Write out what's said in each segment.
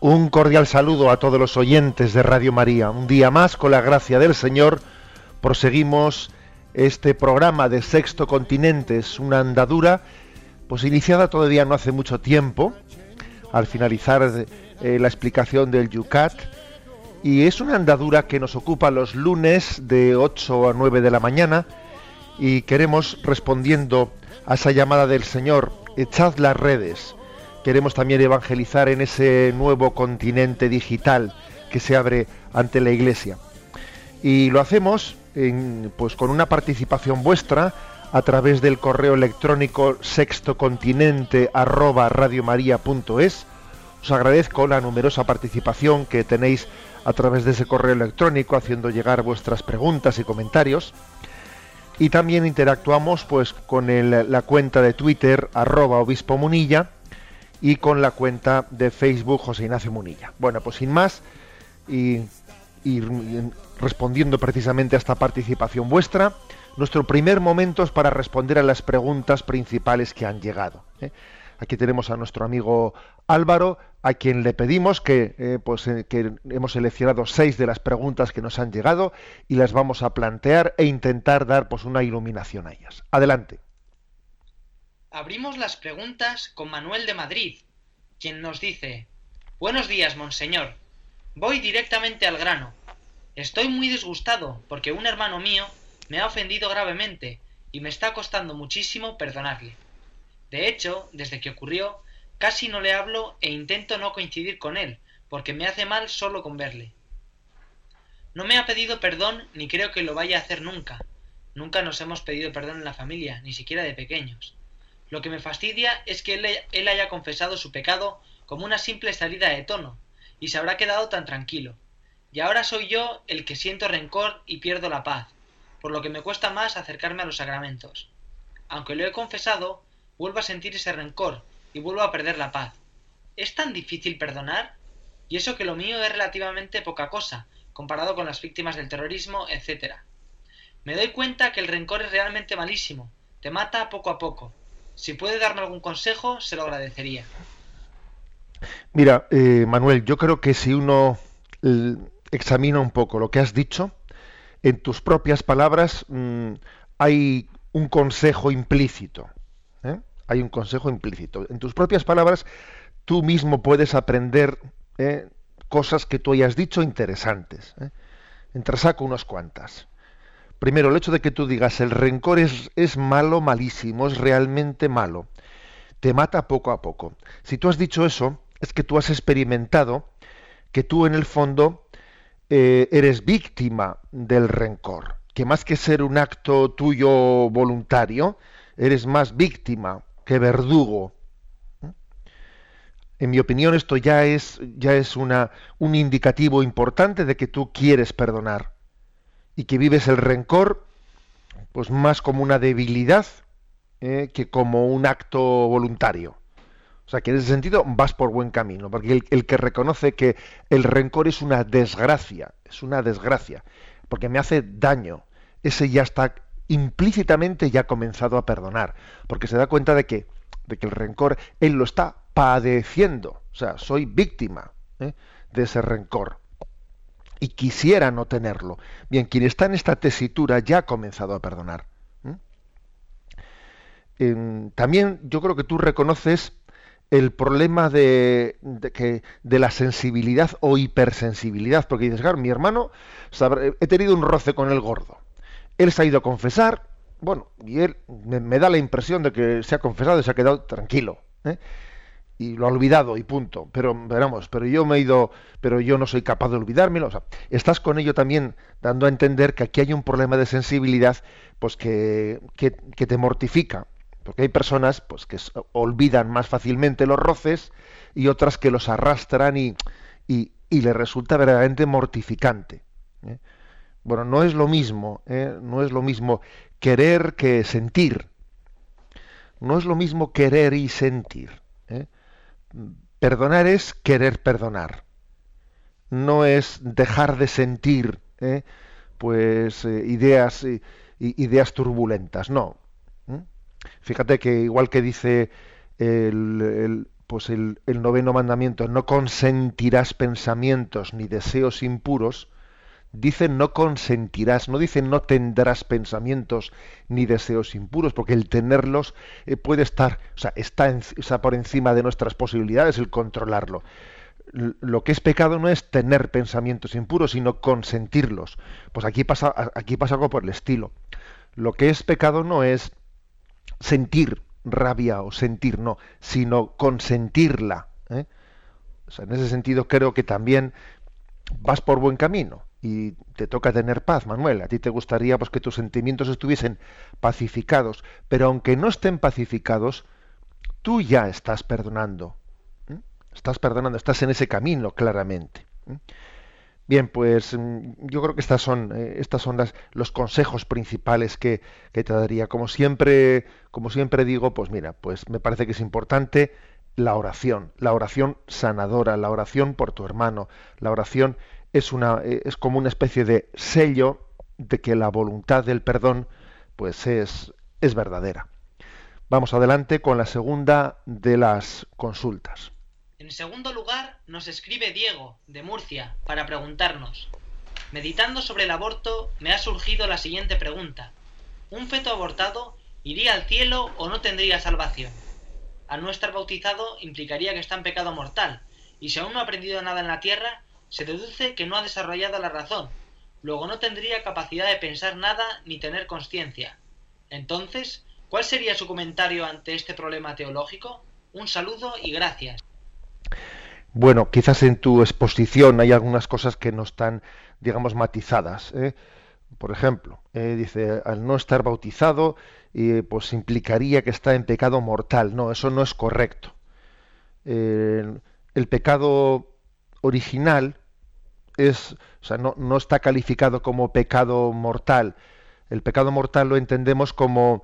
Un cordial saludo a todos los oyentes de Radio María. Un día más, con la gracia del Señor, proseguimos este programa de Sexto Continente. Es una andadura, pues iniciada todavía no hace mucho tiempo, al finalizar eh, la explicación del Yucat. Y es una andadura que nos ocupa los lunes de 8 a 9 de la mañana. Y queremos, respondiendo a esa llamada del Señor, echad las redes queremos también evangelizar en ese nuevo continente digital que se abre ante la Iglesia. Y lo hacemos en, pues con una participación vuestra a través del correo electrónico sextocontinente@radiomaria.es. Os agradezco la numerosa participación que tenéis a través de ese correo electrónico haciendo llegar vuestras preguntas y comentarios. Y también interactuamos pues con la cuenta de Twitter arroba obispo munilla y con la cuenta de Facebook José Ignacio Munilla. Bueno, pues sin más, y, respondiendo precisamente a esta participación vuestra, nuestro primer momento es para responder a las preguntas principales que han llegado. ¿eh? Aquí tenemos a nuestro amigo Álvaro, a quien le pedimos que, eh, pues, eh, que hemos seleccionado seis de las preguntas que nos han llegado y las vamos a plantear e intentar dar pues, una iluminación a ellas. Adelante. Abrimos las preguntas con Manuel de Madrid, quien nos dice Buenos días, monseñor. Voy directamente al grano. Estoy muy disgustado porque un hermano mío me ha ofendido gravemente y me está costando muchísimo perdonarle. De hecho, desde que ocurrió, casi no le hablo e intento no coincidir con él, porque me hace mal solo con verle. No me ha pedido perdón ni creo que lo vaya a hacer nunca. Nunca nos hemos pedido perdón en la familia, ni siquiera de pequeños. Lo que me fastidia es que él, haya confesado su pecado como una simple salida de tono, y se habrá quedado tan tranquilo. Y ahora soy yo el que siento rencor y pierdo la paz, por lo que me cuesta más acercarme a los sacramentos. Aunque lo he confesado, vuelvo a sentir ese rencor y vuelvo a perder la paz. ¿Es tan difícil perdonar? Y eso que lo mío es relativamente poca cosa, comparado con las víctimas del terrorismo, etc. Me doy cuenta que el rencor es realmente malísimo, te mata poco a poco. Si puede darme algún consejo, se lo agradecería. Mira, eh, Manuel, yo creo que si uno examina un poco lo que has dicho, en tus propias palabras mm, hay un consejo implícito. ¿eh? Hay un consejo implícito. En tus propias palabras, tú mismo puedes aprender ¿eh? cosas que tú hayas dicho interesantes. Entresaco unas cuantas. Primero, el hecho de que tú digas el rencor es, es malo, malísimo, es realmente malo. Te mata poco a poco. Si tú has dicho eso, es que tú has experimentado que tú en el fondo eh, eres víctima del rencor, que más que ser un acto tuyo voluntario, eres más víctima que verdugo. En mi opinión, esto ya es, ya es una, un indicativo importante de que tú quieres perdonar y que vives el rencor pues más como una debilidad eh, que como un acto voluntario. O sea, que en ese sentido vas por buen camino, porque el, que reconoce que el rencor es una desgracia, es una desgracia, porque me hace daño, ese ya está implícitamente ya comenzado a perdonar, porque se da cuenta de que, de que el rencor él lo está padeciendo, o sea, soy víctima ¿eh? de ese rencor y quisiera no tenerlo. Bien, quien está en esta tesitura ya ha comenzado a perdonar. también yo creo que tú reconoces el problema de, que, de la sensibilidad o hipersensibilidad, porque dices, claro, mi hermano, he tenido un roce con el gordo. Él se ha ido a confesar, bueno, y él me, da la impresión de que se ha confesado y se ha quedado tranquilo. ¿eh? Y lo ha olvidado y punto. Pero veramos, pero yo me he ido, pero yo no soy capaz de olvidármelo. O sea, estás con ello también dando a entender que aquí hay un problema de sensibilidad, pues que, que, te mortifica. Porque hay personas pues que olvidan más fácilmente los roces y otras que los arrastran y, y, y les resulta verdaderamente mortificante. ¿eh? Bueno, no es lo mismo, ¿eh? no es lo mismo querer que sentir. No es lo mismo querer y sentir. ¿eh? Perdonar es querer perdonar. No es dejar de sentir ¿eh? pues eh, ideas ideas turbulentas. No. Fíjate que igual que dice el, pues el noveno mandamiento, no consentirás pensamientos ni deseos impuros, dice no consentirás, no dice no tendrás pensamientos ni deseos impuros, porque el tenerlos eh, puede estar, o sea, está por encima de nuestras posibilidades el controlarlo. lo que es pecado no es tener pensamientos impuros, sino consentirlos. Pues aquí pasa, aquí pasa algo por el estilo. Lo que es pecado no es sentir rabia o sentir, no, sino consentirla. ¿eh? en ese sentido creo que también vas por buen camino y te toca tener paz, Manuel. A ti te gustaría pues, que tus sentimientos estuviesen pacificados, pero aunque no estén pacificados, tú ya estás perdonando. Estás perdonando, estás en ese camino claramente. Bien, pues mm, yo creo que estas son, eh, estas son las, los consejos principales que, que, te daría. Como siempre, como siempre digo, pues mira, pues me parece que es importante la oración, la oración sanadora, la oración por tu hermano, la oración es, una, eh, es como una especie de sello de que la voluntad del perdón pues es, es verdadera. Vamos adelante con la segunda de las consultas. En segundo lugar, nos escribe Diego, de Murcia, para preguntarnos, meditando sobre el aborto, me ha surgido la siguiente pregunta. ¿Un feto abortado iría al cielo o no tendría salvación? Al no estar bautizado implicaría que está en pecado mortal, y si aún no ha aprendido nada en la tierra, se deduce que no ha desarrollado la razón, luego no tendría capacidad de pensar nada ni tener conciencia. Entonces, ¿cuál sería su comentario ante este problema teológico? Un saludo y gracias. Bueno, quizás en tu exposición hay algunas cosas que no están, digamos, matizadas. ¿eh? Por ejemplo, eh, dice, al no estar bautizado, eh, pues implicaría que está en pecado mortal. No, eso no es correcto. el pecado original es, o sea, no, no, está calificado como pecado mortal. El pecado mortal lo entendemos como,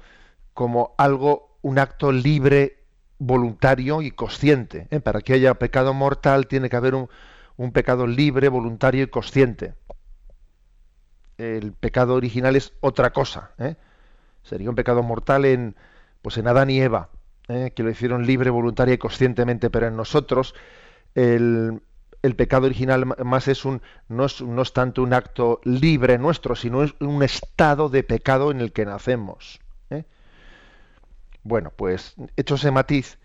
como algo, un acto libre, voluntario y consciente. ¿eh? Para que haya pecado mortal tiene que haber un, un, pecado libre, voluntario y consciente. El pecado original es otra cosa. ¿eh? Sería un pecado mortal en, pues en Adán y Eva, ¿eh? que lo hicieron libre, voluntaria y conscientemente, pero en nosotros el, el pecado original más es un no es, no es tanto un acto libre nuestro, sino es un estado de pecado en el que nacemos. ¿eh? Bueno, pues hecho ese matiz,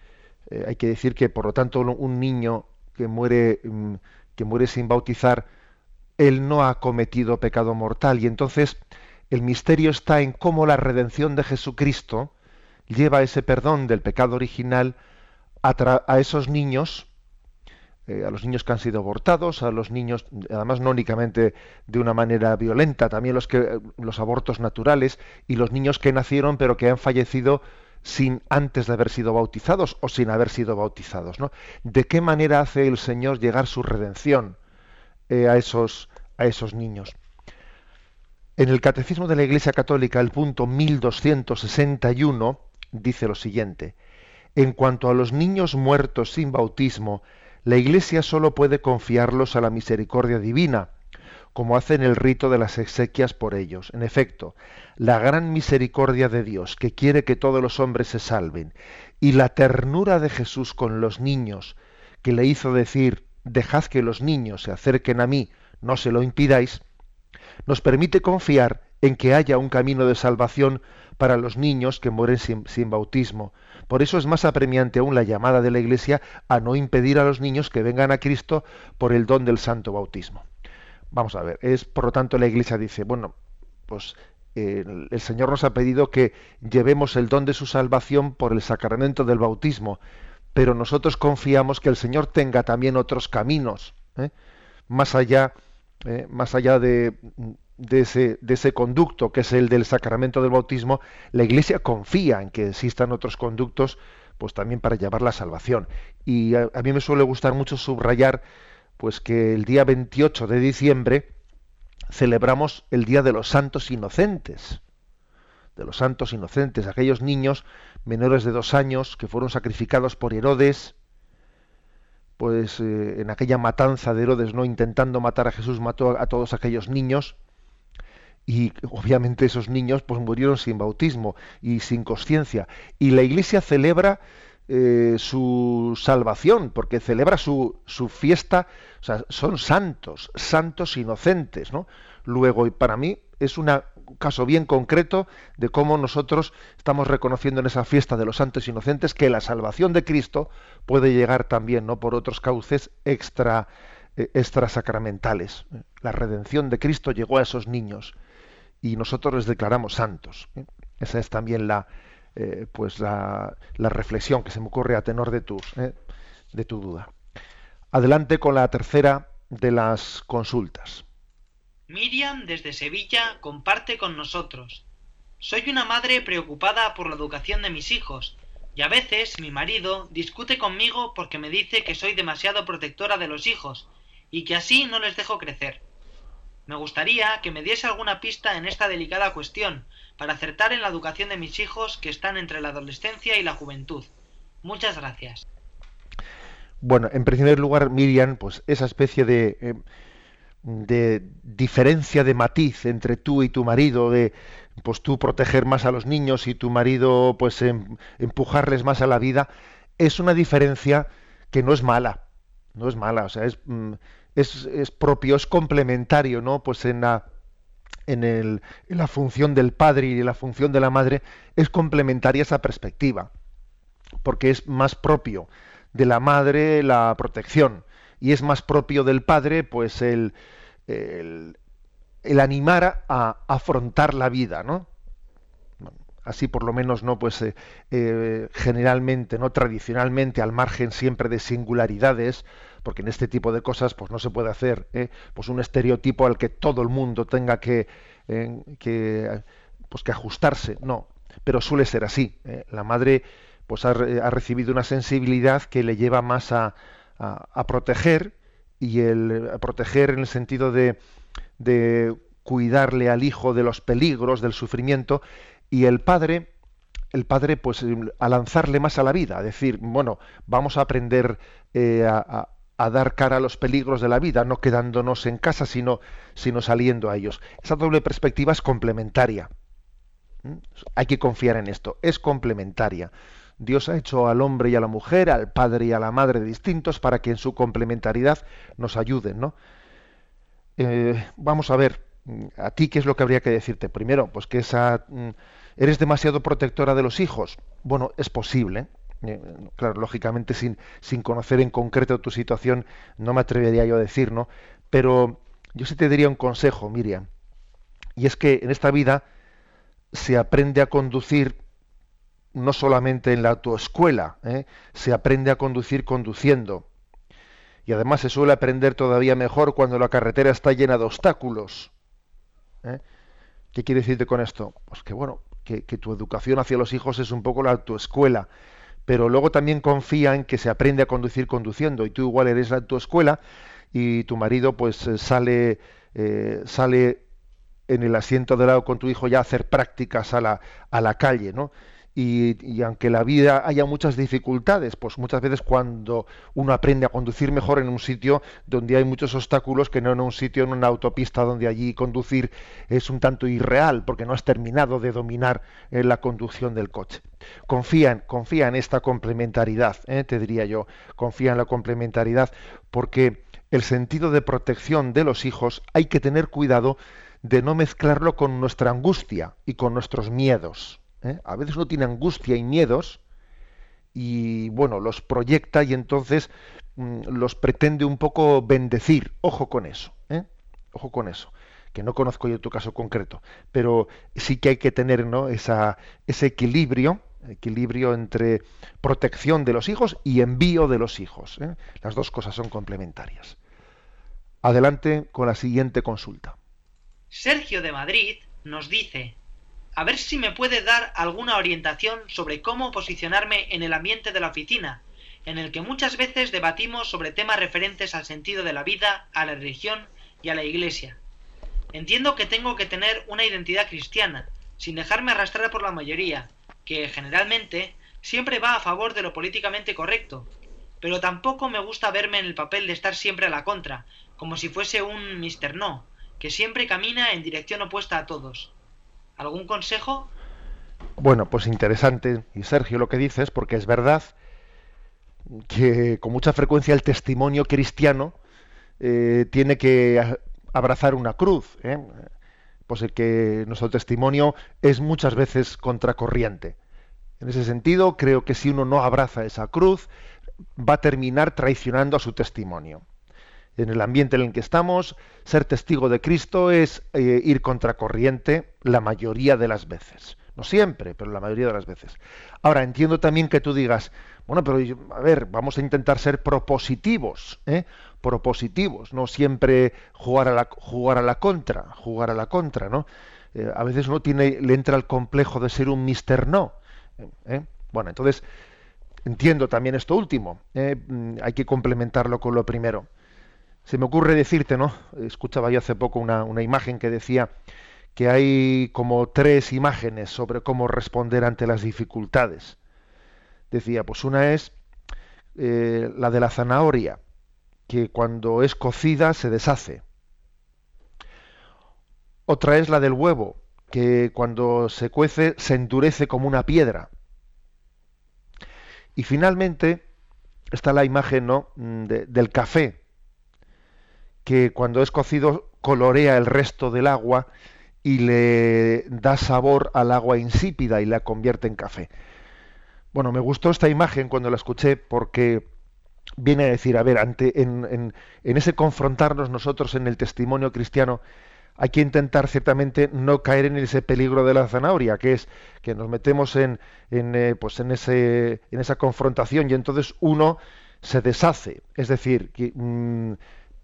eh, hay que decir que por lo tanto un niño que muere mm, que muere sin bautizar, él no ha cometido pecado mortal y entonces el misterio está en cómo la redención de Jesucristo lleva ese perdón del pecado original a, a esos niños eh, a los niños que han sido abortados, a los niños, además no únicamente de una manera violenta, también los que los abortos naturales y los niños que nacieron pero que han fallecido sin antes de haber sido bautizados o sin haber sido bautizados, ¿no? ¿De qué manera hace el Señor llegar su redención eh, a esos a esos niños? En el Catecismo de la Iglesia Católica, el punto 1261 dice lo siguiente: En cuanto a los niños muertos sin bautismo la Iglesia sólo puede confiarlos a la misericordia divina, como hace en el rito de las exequias por ellos. En efecto, la gran misericordia de Dios, que quiere que todos los hombres se salven, y la ternura de Jesús con los niños, que le hizo decir, dejad que los niños se acerquen a mí, no se lo impidáis, nos permite confiar en que haya un camino de salvación para los niños que mueren sin, sin, bautismo. Por eso es más apremiante aún la llamada de la Iglesia a no impedir a los niños que vengan a Cristo por el don del santo bautismo. Vamos a ver, es por lo tanto la Iglesia dice, bueno, pues el Señor nos ha pedido que llevemos el don de su salvación por el sacramento del bautismo, pero nosotros confiamos que el Señor tenga también otros caminos, ¿eh? más allá, eh, más allá de, de, ese, de, ese, conducto que es el del sacramento del bautismo, la Iglesia confía en que existan otros conductos, pues también para llevar la salvación. Y a, mí me suele gustar mucho subrayar, pues que el día 28 de diciembre celebramos el Día de los Santos Inocentes, de los Santos Inocentes, aquellos niños menores de dos años que fueron sacrificados por Herodes, pues eh, en aquella matanza de Herodes, no intentando matar a Jesús, mató a todos aquellos niños y obviamente esos niños pues murieron sin bautismo y sin conciencia y la Iglesia celebra eh, su salvación, porque celebra su, su, fiesta, o sea, son santos, santos inocentes, ¿no? Luego, y para mí es un caso bien concreto de cómo nosotros estamos reconociendo en esa fiesta de los santos inocentes que la salvación de Cristo puede llegar también, ¿no? Por otros cauces extra, eh, extra sacramentales. La redención de Cristo llegó a esos niños y nosotros les declaramos santos. ¿eh? Esa es también la, eh, pues la, la, reflexión que se me ocurre a tenor de tu, eh, de tu duda. Adelante con la tercera de las consultas. Miriam desde Sevilla comparte con nosotros. Soy una madre preocupada por la educación de mis hijos y a veces mi marido discute conmigo porque me dice que soy demasiado protectora de los hijos y que así no les dejo crecer. Me gustaría que me diese alguna pista en esta delicada cuestión, para acertar en la educación de mis hijos que están entre la adolescencia y la juventud. Muchas gracias. Bueno, en primer lugar, Miriam, pues esa especie de, eh, de diferencia de matiz entre tú y tu marido, de pues tú proteger más a los niños y tu marido pues em, empujarles más a la vida, es una diferencia que no es mala, no es mala, o sea, es, mm, es, es propio, es complementario, ¿no? Pues en la en, el, en, la función del padre y la función de la madre es complementaria esa perspectiva, porque es más propio de la madre la protección y es más propio del padre pues el, el, animar a, afrontar la vida, ¿no? Así por lo menos no pues eh, eh, generalmente, no tradicionalmente, al margen siempre de singularidades, porque en este tipo de cosas pues no se puede hacer ¿eh? pues un estereotipo al que todo el mundo tenga que, eh, que pues que ajustarse no pero suele ser así ¿eh? la madre pues ha, ha, recibido una sensibilidad que le lleva más a, a, proteger y el a proteger en el sentido de, de cuidarle al hijo de los peligros del sufrimiento y el padre el padre pues a lanzarle más a la vida a decir bueno vamos a aprender eh, a, a dar cara a los peligros de la vida, no quedándonos en casa, sino, sino saliendo a ellos. Esa doble perspectiva es complementaria. ¿Mm? Hay que confiar en esto, es complementaria. Dios ha hecho al hombre y a la mujer, al padre y a la madre distintos para que en su complementariedad nos ayuden, ¿no? Eh, vamos a ver, a ti qué es lo que habría que decirte. Primero, pues que esa mm, eres demasiado protectora de los hijos. Bueno, es posible, claro, lógicamente sin, sin conocer en concreto tu situación, no me atrevería yo a decir, ¿no? Pero yo sí te diría un consejo, Miriam, y es que en esta vida se aprende a conducir no solamente en la autoescuela, ¿eh? se aprende a conducir conduciendo. Y además se suele aprender todavía mejor cuando la carretera está llena de obstáculos. ¿eh? ¿Qué quiere decirte con esto? Pues que bueno, que, que, tu educación hacia los hijos es un poco la autoescuela pero luego también confía en que se aprende a conducir conduciendo y tú igual eres a tu escuela y tu marido pues eh, sale eh, sale en el asiento de lado con tu hijo ya a hacer prácticas a la, a la calle, ¿no? Y, aunque la vida haya muchas dificultades, pues muchas veces cuando uno aprende a conducir mejor en un sitio donde hay muchos obstáculos que no en un sitio, en una autopista donde allí conducir es un tanto irreal porque no has terminado de dominar eh, la conducción del coche. Confía en, confía en esta complementariedad, eh, te diría yo, confía en la complementariedad porque el sentido de protección de los hijos hay que tener cuidado de no mezclarlo con nuestra angustia y con nuestros miedos. ¿Eh? A veces uno tiene angustia y miedos y bueno, los proyecta y entonces mm, los pretende un poco bendecir. Ojo con eso, ¿eh? ojo con eso. Que no conozco yo tu caso concreto, pero sí que hay que tener ¿no? Esa, ese equilibrio, equilibrio entre protección de los hijos y envío de los hijos. ¿eh? Las dos cosas son complementarias. Adelante con la siguiente consulta. Sergio de Madrid nos dice, a ver si me puede dar alguna orientación sobre cómo posicionarme en el ambiente de la oficina, en el que muchas veces debatimos sobre temas referentes al sentido de la vida, a la religión y a la iglesia. Entiendo que tengo que tener una identidad cristiana, sin dejarme arrastrar por la mayoría, que generalmente siempre va a favor de lo políticamente correcto, pero tampoco me gusta verme en el papel de estar siempre a la contra, como si fuese un Mr. No, que siempre camina en dirección opuesta a todos. ¿Algún consejo? Bueno, pues interesante, y Sergio, lo que dices, porque es verdad que con mucha frecuencia el testimonio cristiano eh, tiene que abrazar una cruz. ¿eh? Pues el que nuestro testimonio es muchas veces contracorriente. En ese sentido, creo que si uno no abraza esa cruz, va a terminar traicionando a su testimonio en el ambiente en el que estamos, ser testigo de Cristo es eh, ir contracorriente la mayoría de las veces. No siempre, pero la mayoría de las veces. Ahora, entiendo también que tú digas, bueno, pero a ver, vamos a intentar ser propositivos, ¿eh? propositivos, no siempre jugar a la, jugar a la contra, jugar a la contra, ¿no? Eh, a veces uno tiene, le entra el complejo de ser un mister no. Bueno, entonces, entiendo también esto último, mm, hay que complementarlo con lo primero. Se me ocurre decirte, ¿no? Escuchaba yo hace poco una, imagen que decía que hay como tres imágenes sobre cómo responder ante las dificultades. Decía, pues una es eh, la de la zanahoria, que cuando es cocida se deshace. Otra es la del huevo, que cuando se cuece se endurece como una piedra. Y finalmente está la imagen ¿no? Mm, del café, que cuando es cocido colorea el resto del agua y le da sabor al agua insípida y la convierte en café. Bueno, me gustó esta imagen cuando la escuché porque viene a decir, a ver, ante, en, ese confrontarnos nosotros en el testimonio cristiano, hay que intentar ciertamente no caer en ese peligro de la zanahoria, que es que nos metemos en, en, eh, pues en, ese, en esa confrontación y entonces uno se deshace. Es decir, que, mm,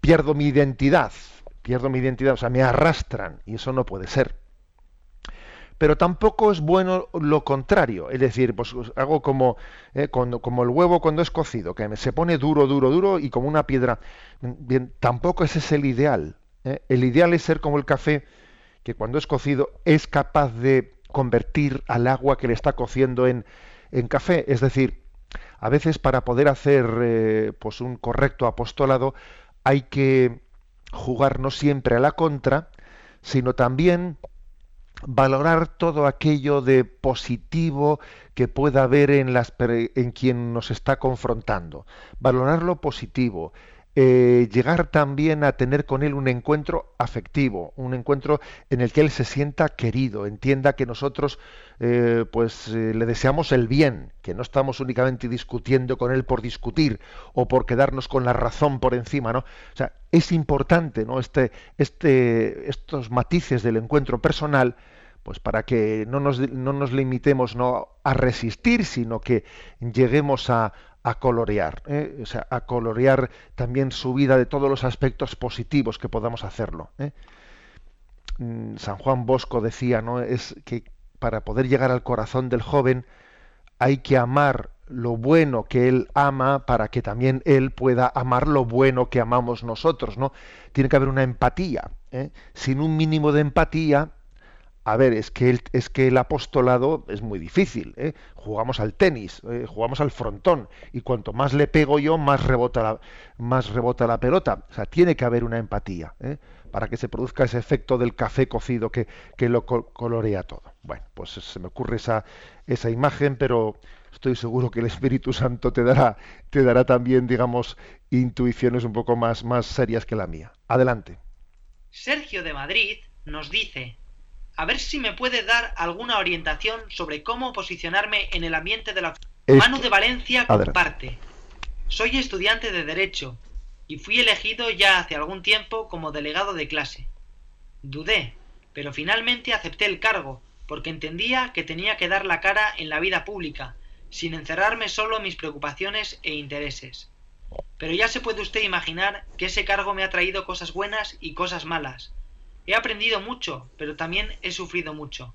pierdo mi identidad, pierdo mi identidad, o sea, me arrastran y eso no puede ser. Pero tampoco es bueno lo contrario, es decir, pues hago como, eh, como el huevo cuando es cocido, que se pone duro, duro, duro y como una piedra. Bien, tampoco ese es el ideal. ¿eh? El ideal es ser como el café, que cuando es cocido es capaz de convertir al agua que le está cociendo en, en café. Es decir, a veces para poder hacer eh, pues un correcto apostolado hay que jugar no siempre a la contra, sino también valorar todo aquello de positivo que pueda haber en, las, en quien nos está confrontando. Valorar lo positivo, eh, llegar también a tener con él un encuentro afectivo, un encuentro en el que él se sienta querido, entienda que nosotros eh, pues eh, le deseamos el bien, que no estamos únicamente discutiendo con él por discutir o por quedarnos con la razón por encima, ¿no? O sea, es importante, ¿no? Este, este, estos matices del encuentro personal, pues para que no nos, no nos limitemos no a resistir, sino que lleguemos a, a colorear, ¿eh? o sea, a colorear también su vida de todos los aspectos positivos que podamos hacerlo. ¿eh? Mm, San Juan Bosco decía, ¿no? Es que para poder llegar al corazón del joven hay que amar lo bueno que él ama para que también él pueda amar lo bueno que amamos nosotros, ¿no? Tiene que haber una empatía. ¿eh? Sin un mínimo de empatía, a ver, es que el, es que el apostolado es muy difícil. ¿eh? Jugamos al tenis, eh, jugamos al frontón, y cuanto más le pego yo, más rebota la, más rebota la pelota. O sea, tiene que haber una empatía ¿eh? para que se produzca ese efecto del café cocido que, que lo colorea todo. Bueno, pues se me ocurre esa, esa imagen, pero estoy seguro que el Espíritu Santo te dará, te dará también, digamos, intuiciones un poco más, más serias que la mía. Adelante. Sergio de Madrid nos dice, a ver si me puede dar alguna orientación sobre cómo posicionarme en el ambiente de la... Manu de Valencia comparte. Soy estudiante de Derecho y fui elegido ya hace algún tiempo como delegado de clase. Dudé, pero finalmente acepté el cargo porque entendía que tenía que dar la cara en la vida pública, sin encerrarme solo en mis preocupaciones e intereses. Pero ya se puede usted imaginar que ese cargo me ha traído cosas buenas y cosas malas. He aprendido mucho, pero también he sufrido mucho.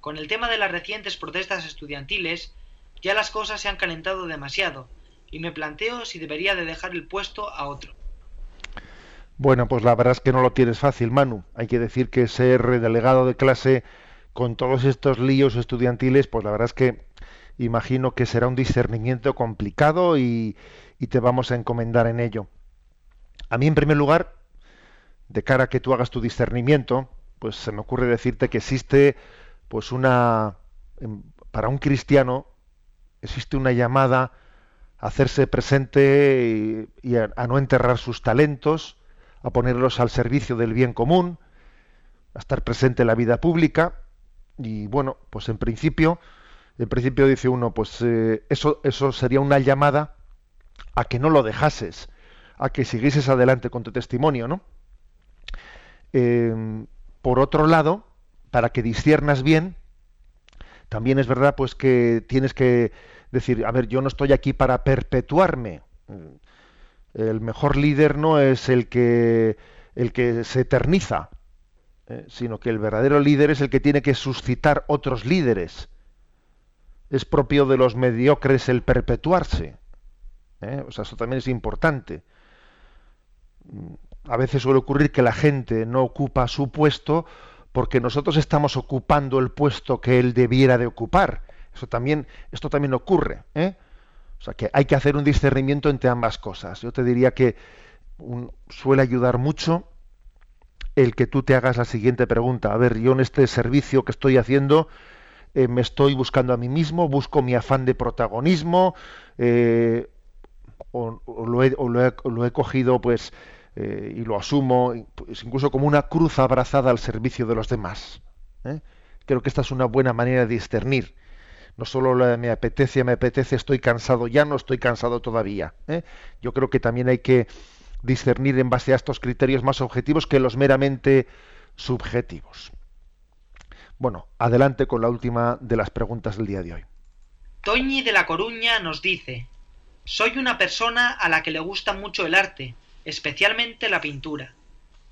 Con el tema de las recientes protestas estudiantiles, ya las cosas se han calentado demasiado, y me planteo si debería de dejar el puesto a otro. Bueno, pues la verdad es que no lo tienes fácil, Manu. Hay que decir que ser delegado de clase con todos estos líos estudiantiles, pues la verdad es que imagino que será un discernimiento complicado y, y te vamos a encomendar en ello. A mí, en primer lugar, de cara a que tú hagas tu discernimiento, pues se me ocurre decirte que existe, pues una, em, para un cristiano, existe una llamada a hacerse presente y, a no enterrar sus talentos, a ponerlos al servicio del bien común, a estar presente en la vida pública y bueno, pues en principio, en principio dice uno, pues eh, eso, eso sería una llamada a que no lo dejases, a que siguieses adelante con tu testimonio, ¿no? Eh, por otro lado, para que disciernas bien, también es verdad pues que tienes que decir, a ver, yo no estoy aquí para perpetuarme. El mejor líder no es el que el que se eterniza, eh, sino que el verdadero líder es el que tiene que suscitar otros líderes. Es propio de los mediocres el perpetuarse. ¿eh? O sea, eso también es importante. A veces suele ocurrir que la gente no ocupa su puesto porque nosotros estamos ocupando el puesto que él debiera de ocupar. Eso también, esto también ocurre. ¿eh? O sea que hay que hacer un discernimiento entre ambas cosas. Yo te diría que suele ayudar mucho el que tú te hagas la siguiente pregunta. A ver, yo en este servicio que estoy haciendo eh, me estoy buscando a mí mismo, busco mi afán de protagonismo, eh, o, he- o lo he cogido pues eh, y lo asumo pues, incluso como una cruz abrazada al servicio de los demás. ¿eh? Creo que esta es una buena manera de discernir. No solo la me apetece, me apetece, estoy cansado, ya no estoy cansado todavía. ¿eh? Yo creo que también hay que discernir en base a estos criterios más objetivos que los meramente subjetivos. Bueno, adelante con la última de las preguntas del día de hoy. Toñi de La Coruña nos dice, soy una persona a la que le gusta mucho el arte, especialmente la pintura.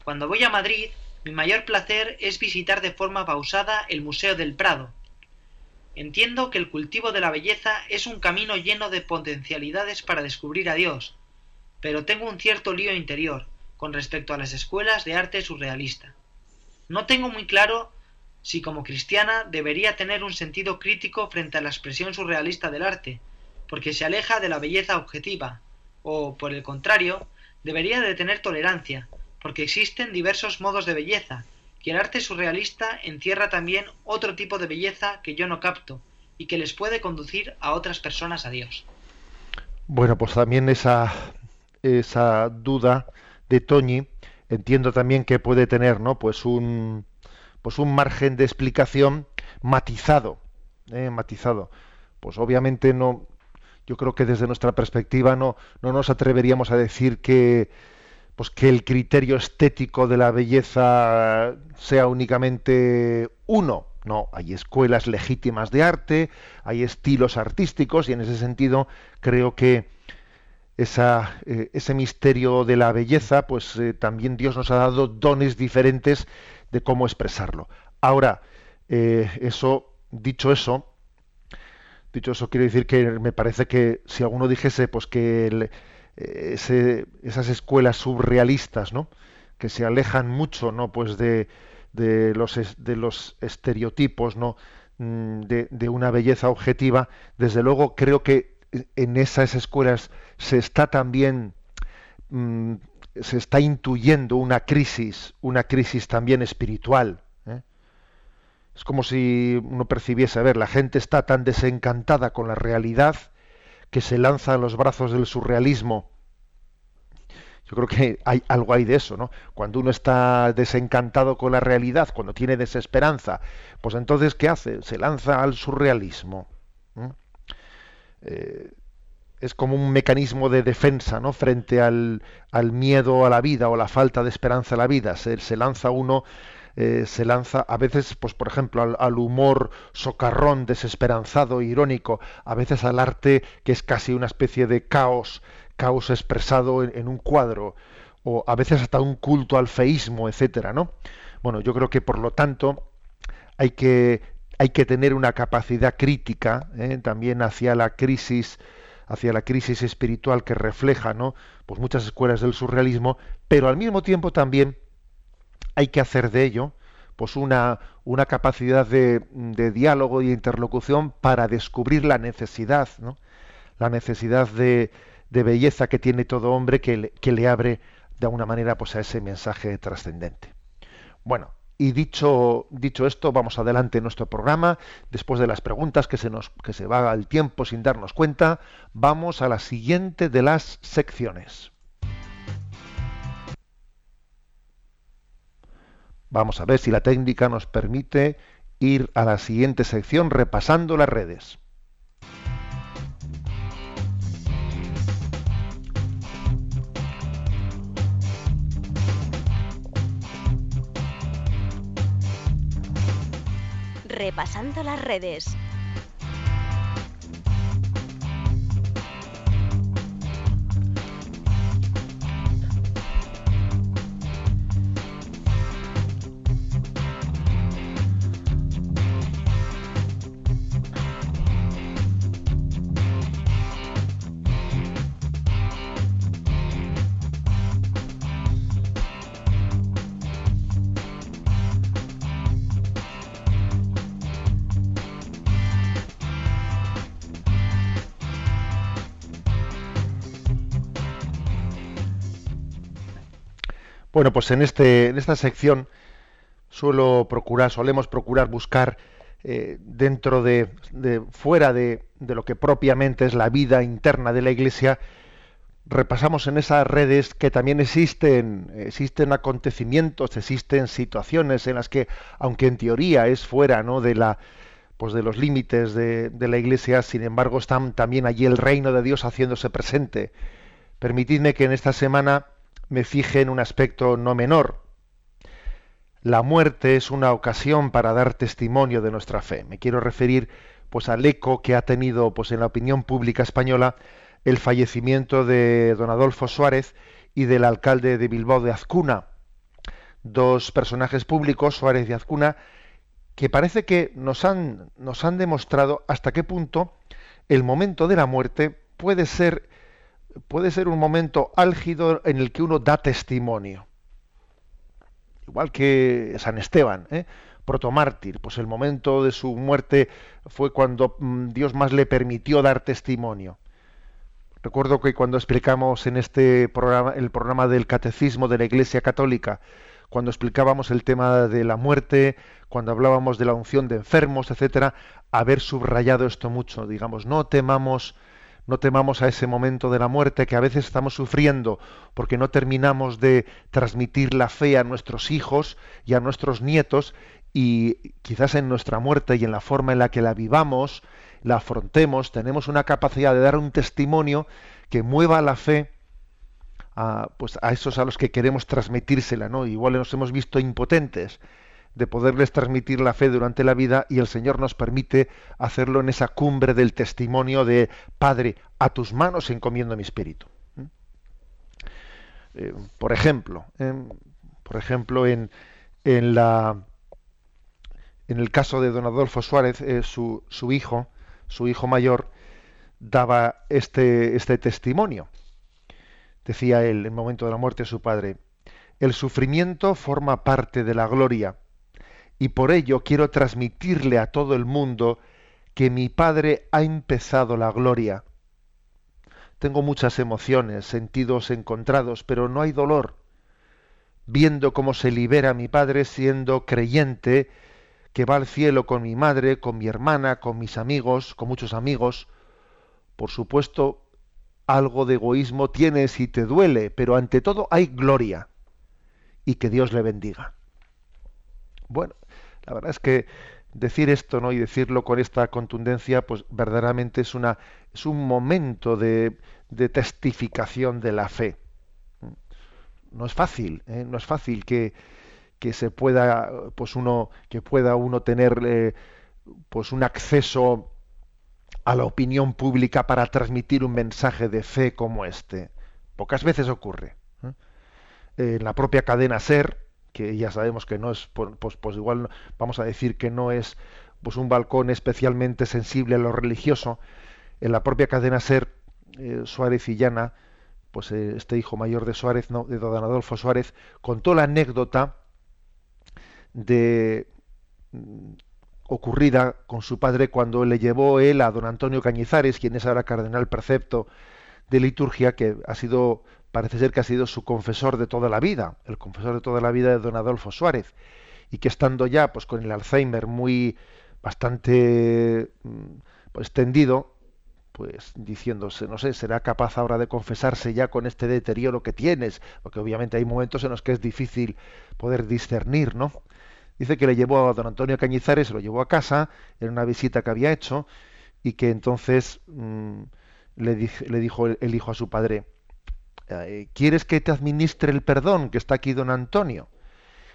Cuando voy a Madrid, mi mayor placer es visitar de forma pausada el Museo del Prado. Entiendo que el cultivo de la belleza es un camino lleno de potencialidades para descubrir a Dios, pero tengo un cierto lío interior con respecto a las escuelas de arte surrealista. No tengo muy claro si como cristiana debería tener un sentido crítico frente a la expresión surrealista del arte, porque se aleja de la belleza objetiva, o, por el contrario, debería de tener tolerancia, porque existen diversos modos de belleza, y el arte surrealista encierra también otro tipo de belleza que yo no capto, y que les puede conducir a otras personas a Dios. Bueno, pues también esa, esa duda de Toñi entiendo también que puede tener, ¿no? Pues un, pues un margen de explicación matizado, ¿eh? matizado. Pues obviamente no, yo creo que desde nuestra perspectiva no, no nos atreveríamos a decir que, pues que el criterio estético de la belleza sea únicamente uno. No, hay escuelas legítimas de arte, hay estilos artísticos y en ese sentido creo que esa, eh, ese misterio de la belleza, pues eh, también Dios nos ha dado dones diferentes de cómo expresarlo. Ahora, eh, eso, dicho eso, dicho eso, quiere decir que me parece que si alguno dijese, pues que ese, esas escuelas surrealistas, ¿no? que se alejan mucho, ¿no? pues de, de los de los estereotipos, ¿no? De, de una belleza objetiva, desde luego creo que en esas escuelas se está también mmm, se está intuyendo una crisis, una crisis también espiritual. Es como si uno percibiese, a ver, la gente está tan desencantada con la realidad que se lanza en los brazos del surrealismo. Yo creo que hay algo ahí de eso, ¿no? Cuando uno está desencantado con la realidad, cuando tiene desesperanza, pues entonces ¿qué hace? Se lanza al surrealismo. Eh, es como un mecanismo de defensa, ¿no? Frente al, miedo a la vida o la falta de esperanza a la vida. Se, se lanza uno eh, se lanza a veces, pues por ejemplo, al, humor socarrón, desesperanzado, irónico, a veces al arte que es casi una especie de caos, caos expresado en, un cuadro, o a veces hasta un culto al feísmo, etcétera, ¿no? Bueno, yo creo que por lo tanto hay que hay que tener una capacidad crítica ¿eh? también hacia la crisis hacia la crisis espiritual que refleja ¿no? pues muchas escuelas del surrealismo pero al mismo tiempo también hay que hacer de ello pues una, una capacidad de, diálogo y interlocución para descubrir la necesidad, ¿no? la necesidad de, belleza que tiene todo hombre que le, que le abre de alguna manera pues, a ese mensaje trascendente. Bueno, y dicho, dicho esto, vamos adelante en nuestro programa. Después de las preguntas que se nos que se va el tiempo sin darnos cuenta, vamos a la siguiente de las secciones. Vamos a ver si la técnica nos permite ir a la siguiente sección repasando las redes. Repasando las redes. Bueno, pues en, este, en esta sección suelo procurar, solemos procurar buscar eh, dentro de, fuera de, lo que propiamente es la vida interna de la Iglesia, repasamos en esas redes que también existen, existen acontecimientos, existen situaciones en las que, aunque en teoría es fuera ¿no? de la pues de los límites de, de la Iglesia, sin embargo, están también allí el reino de Dios haciéndose presente. Permitidme que en esta semana me fije en un aspecto no menor. La muerte es una ocasión para dar testimonio de nuestra fe. Me quiero referir pues al eco que ha tenido pues en la opinión pública española el fallecimiento de don Adolfo Suárez y del alcalde de Bilbao de Azcuna, dos personajes públicos, Suárez y Azcuna, que parece que nos han, nos han demostrado hasta qué punto el momento de la muerte puede ser puede ser un momento álgido en el que uno da testimonio. Igual que San Esteban, ¿eh? protomártir, pues el momento de su muerte fue cuando mm, Dios más le permitió dar testimonio. Recuerdo que cuando explicamos en este programa, el programa del catecismo de la Iglesia Católica, cuando explicábamos el tema de la muerte, cuando hablábamos de la unción de enfermos, etcétera, haber subrayado esto mucho, digamos, no temamos no temamos a ese momento de la muerte que a veces estamos sufriendo porque no terminamos de transmitir la fe a nuestros hijos y a nuestros nietos y quizás en nuestra muerte y en la forma en la que la vivamos, la afrontemos, tenemos una capacidad de dar un testimonio que mueva la fe a, pues a esos a los que queremos transmitírsela, ¿no? Igual nos hemos visto impotentes de poderles transmitir la fe durante la vida y el Señor nos permite hacerlo en esa cumbre del testimonio de Padre, a tus manos encomiendo mi espíritu. ¿Mm? Eh, por ejemplo, por ejemplo en, en, la en el caso de don Adolfo Suárez, eh, su, su, hijo, su hijo mayor, daba este, este testimonio. Decía él en el momento de la muerte de su padre, el sufrimiento forma parte de la gloria y por ello quiero transmitirle a todo el mundo que mi Padre ha empezado la gloria. Tengo muchas emociones, sentidos encontrados, pero no hay dolor. Viendo cómo se libera mi Padre siendo creyente, que va al cielo con mi madre, con mi hermana, con mis amigos, con muchos amigos, por supuesto, algo de egoísmo tienes y te duele, pero ante todo hay gloria. Y que Dios le bendiga. Bueno, la verdad es que decir esto, ¿no? Y decirlo con esta contundencia, pues verdaderamente es una es un momento de, de testificación de la fe. No es fácil, ¿eh? no es fácil que, se pueda, pues uno, que pueda uno tener eh, pues un acceso a la opinión pública para transmitir un mensaje de fe como este. Pocas veces ocurre. ¿eh? En la propia cadena Ser, que ya sabemos que no es, pues, pues igual vamos a decir que no es pues un balcón especialmente sensible a lo religioso, en la propia cadena Ser, eh, Suárez y Llana, pues eh, este hijo mayor de Suárez, no, de don Adolfo Suárez, contó la anécdota de mm, ocurrida con su padre cuando le llevó él a don Antonio Cañizares, quien es ahora cardenal precepto de liturgia, que ha sido, parece ser que ha sido su confesor de toda la vida, el confesor de toda la vida de don Adolfo Suárez, y que estando ya pues con el Alzheimer muy bastante mm, pues, pues diciéndose, no sé, será capaz ahora de confesarse ya con este deterioro que tienes, porque obviamente hay momentos en los que es difícil poder discernir, ¿no? Dice que le llevó a don Antonio Cañizares, se lo llevó a casa en una visita que había hecho y que entonces mm, le, dijo el, hijo a su padre, ¿quieres que te administre el perdón que está aquí don Antonio?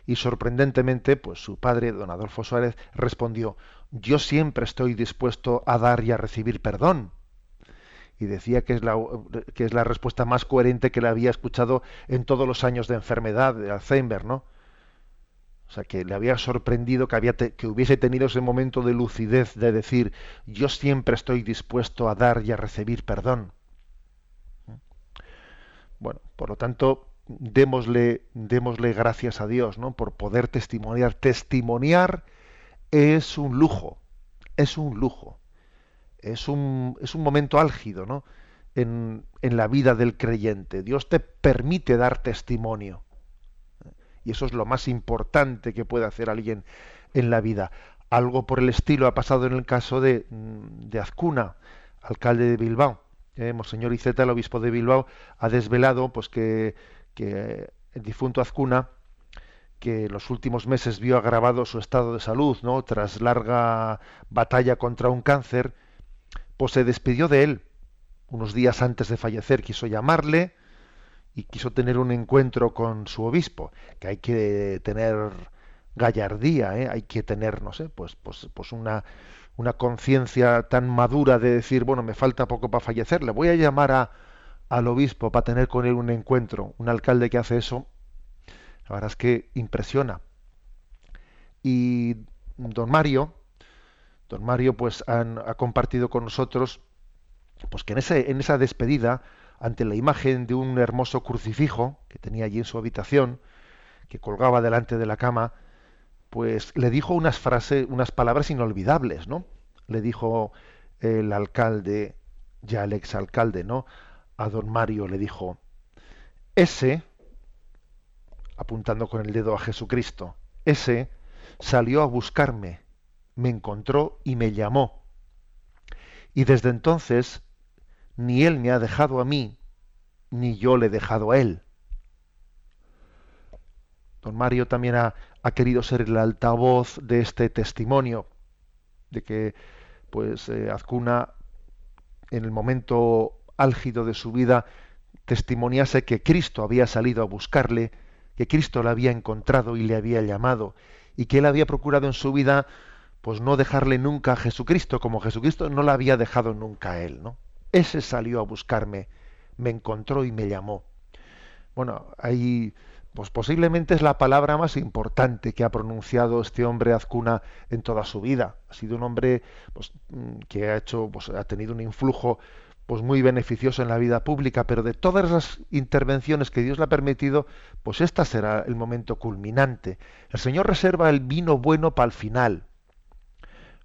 Y sorprendentemente, pues su padre, don Adolfo Suárez, respondió, yo siempre estoy dispuesto a dar y a recibir perdón. Y decía que es la, que es la respuesta más coherente que le había escuchado en todos los años de enfermedad de Alzheimer, ¿no? O sea, que le había sorprendido que, había que hubiese tenido ese momento de lucidez de decir, yo siempre estoy dispuesto a dar y a recibir perdón. Bueno, por lo tanto, démosle, démosle gracias a Dios ¿no? por poder testimoniar. Testimoniar es un lujo, es un lujo, es un, es un momento álgido ¿no? en, en la vida del creyente. Dios te permite dar testimonio. Y eso es lo más importante que puede hacer alguien en la vida. Algo por el estilo ha pasado en el caso de, mm, de Azcuna, alcalde de Bilbao. Eh, Monseñor Iceta, el obispo de Bilbao, ha desvelado pues que, que el difunto Azcuna, que en los últimos meses vio agravado su estado de salud, ¿no? Tras larga batalla contra un cáncer, pues se despidió de él. Unos días antes de fallecer quiso llamarle, y quiso tener un encuentro con su obispo, que hay que tener gallardía, ¿eh? hay que tener, no sé, pues, pues, pues una, una conciencia tan madura de decir, bueno, me falta poco para fallecer, le voy a llamar a, al obispo para tener con él un encuentro. Un alcalde que hace eso, la verdad es que impresiona. Y don Mario, don Mario pues han, ha compartido con nosotros pues que en, ese, en esa despedida ante la imagen de un hermoso crucifijo que tenía allí en su habitación, que colgaba delante de la cama, pues le dijo unas frases, unas palabras inolvidables, ¿no? Le dijo el alcalde, ya el exalcalde, ¿no? A don Mario le dijo, ese, apuntando con el dedo a Jesucristo, ese salió a buscarme, me encontró y me llamó. Y desde entonces ni él me ha dejado a mí, ni yo le he dejado a él. Don Mario también ha, querido ser el altavoz de este testimonio, de que pues eh, Azcuna en el momento álgido de su vida testimoniase que Cristo había salido a buscarle, que Cristo le había encontrado y le había llamado, y que él había procurado en su vida pues no dejarle nunca a Jesucristo, como Jesucristo no le había dejado nunca a él, ¿no? Ese salió a buscarme, me encontró y me llamó. Bueno, ahí pues posiblemente es la palabra más importante que ha pronunciado este hombre Azcuna en toda su vida. Ha sido un hombre pues, mm, que ha hecho, pues, ha tenido un influjo pues muy beneficioso en la vida pública, pero de todas las intervenciones que Dios le ha permitido, pues este será el momento culminante. El Señor reserva el vino bueno para el final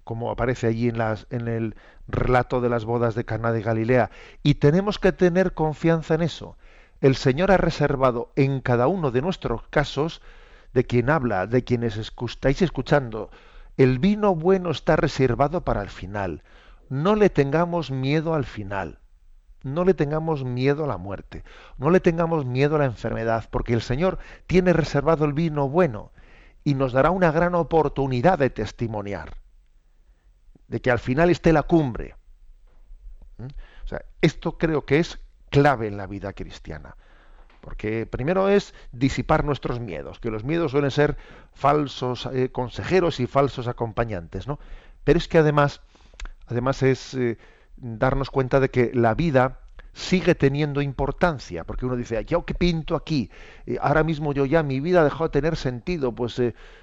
como aparece allí en, en el relato de las bodas de Cana de Galilea. Y tenemos que tener confianza en eso. El Señor ha reservado en cada uno de nuestros casos, de quien habla, de quienes estáis escuchando, el vino bueno está reservado para el final. No le tengamos miedo al final. no le tengamos miedo a la muerte, no le tengamos miedo a la enfermedad, porque el Señor tiene reservado el vino bueno y nos dará una gran oportunidad de testimoniar, de que al final esté la cumbre. ¿Mm? O sea, esto creo que es clave en la vida cristiana. Porque primero es disipar nuestros miedos, que los miedos suelen ser falsos eh, consejeros y falsos acompañantes, ¿no? Pero es que además, además es eh, darnos cuenta de que la vida sigue teniendo importancia, porque uno dice, ¿yo qué pinto aquí? Eh, ahora mismo yo ya mi vida ha dejado de tener sentido, pues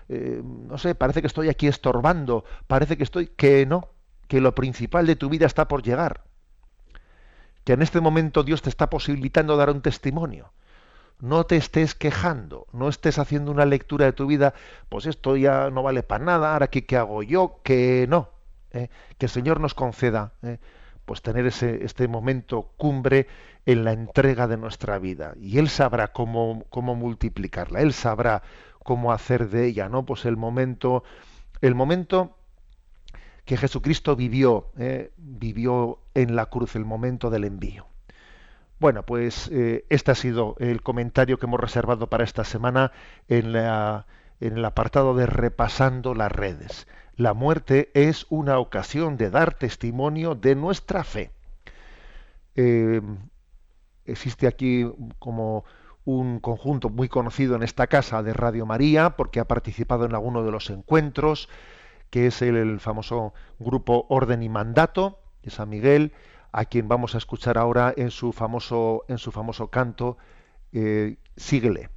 no sé, parece que estoy aquí estorbando, parece que estoy, que no, que lo principal de tu vida está por llegar, que en este momento Dios te está posibilitando dar un testimonio. No te estés quejando, no estés haciendo una lectura de tu vida, pues esto ya no vale para nada, ahora qué, qué hago yo, que no, que el Señor nos conceda pues tener ese, este momento cumbre en la entrega de nuestra vida. Y Él sabrá cómo, cómo multiplicarla, Él sabrá cómo hacer de ella, ¿no? Pues el momento, el momento que Jesucristo vivió, eh, vivió en la cruz, el momento del envío. Bueno, pues eh, este ha sido el comentario que hemos reservado para esta semana en, la, en el apartado de repasando las redes la muerte es una ocasión de dar testimonio de nuestra fe. Eh, existe aquí como un conjunto muy conocido en esta casa de Radio María, porque ha participado en alguno de los encuentros, que es el, famoso grupo Orden y Mandato de San Miguel, a quien vamos a escuchar ahora en su famoso, en su famoso canto eh, Síguele.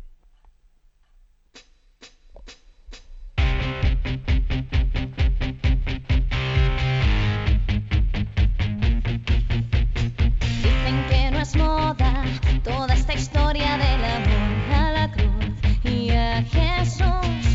Dicen que no es moda toda esta historia del amor a la cruz y a Jesús.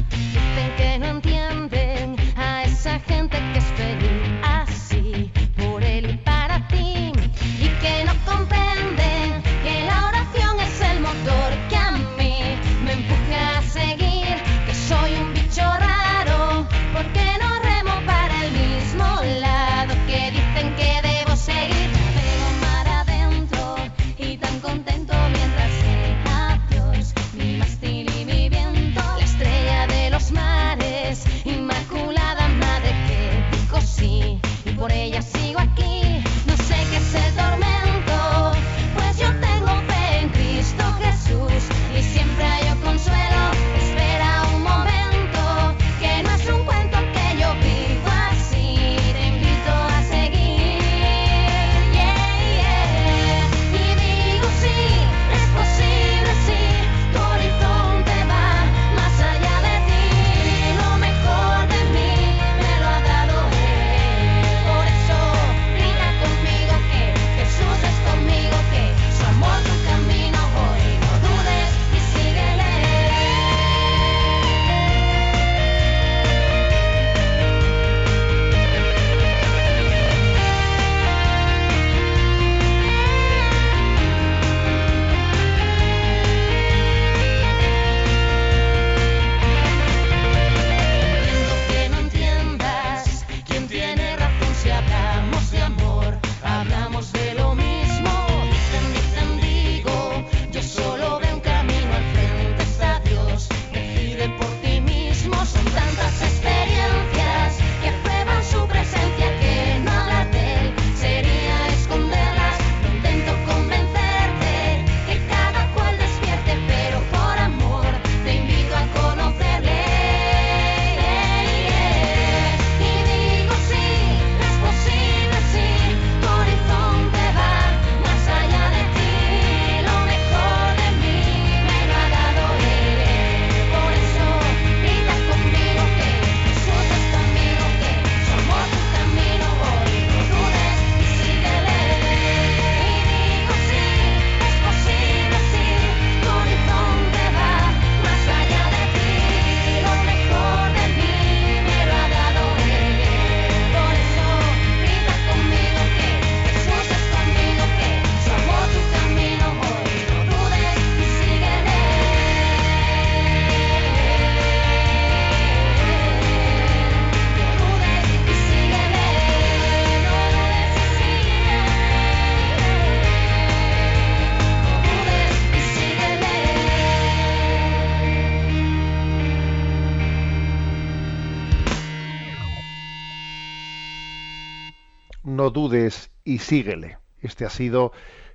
Y síguele. Este ha sido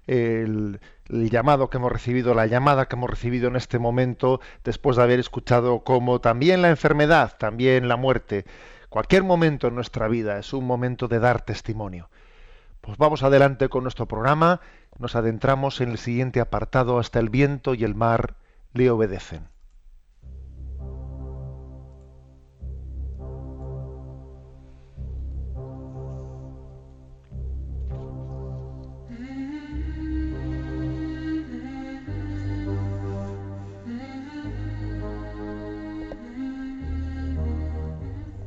el, llamado que hemos recibido, la llamada que hemos recibido en este momento, después de haber escuchado cómo también la enfermedad, también la muerte, cualquier momento en nuestra vida es un momento de dar testimonio. Pues vamos adelante con nuestro programa, nos adentramos en el siguiente apartado, hasta el viento y el mar le obedecen.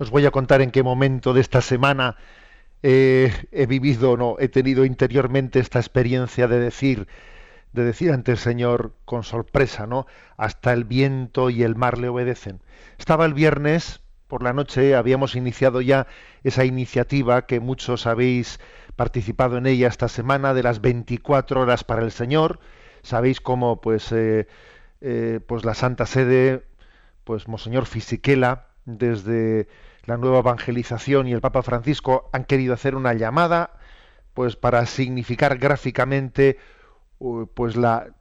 Os voy a contar en qué momento de esta semana eh, he vivido, no, he tenido interiormente esta experiencia de decir, de decir ante el Señor con sorpresa, ¿no? Hasta el viento y el mar le obedecen. Estaba el viernes por la noche, habíamos iniciado ya esa iniciativa que muchos habéis participado en ella esta semana de las 24 horas para el Señor. Sabéis cómo, pues, eh, eh, pues la Santa Sede, pues Monseñor Fisiquela, desde la nueva evangelización y el Papa Francisco han querido hacer una llamada pues para significar gráficamente pues la,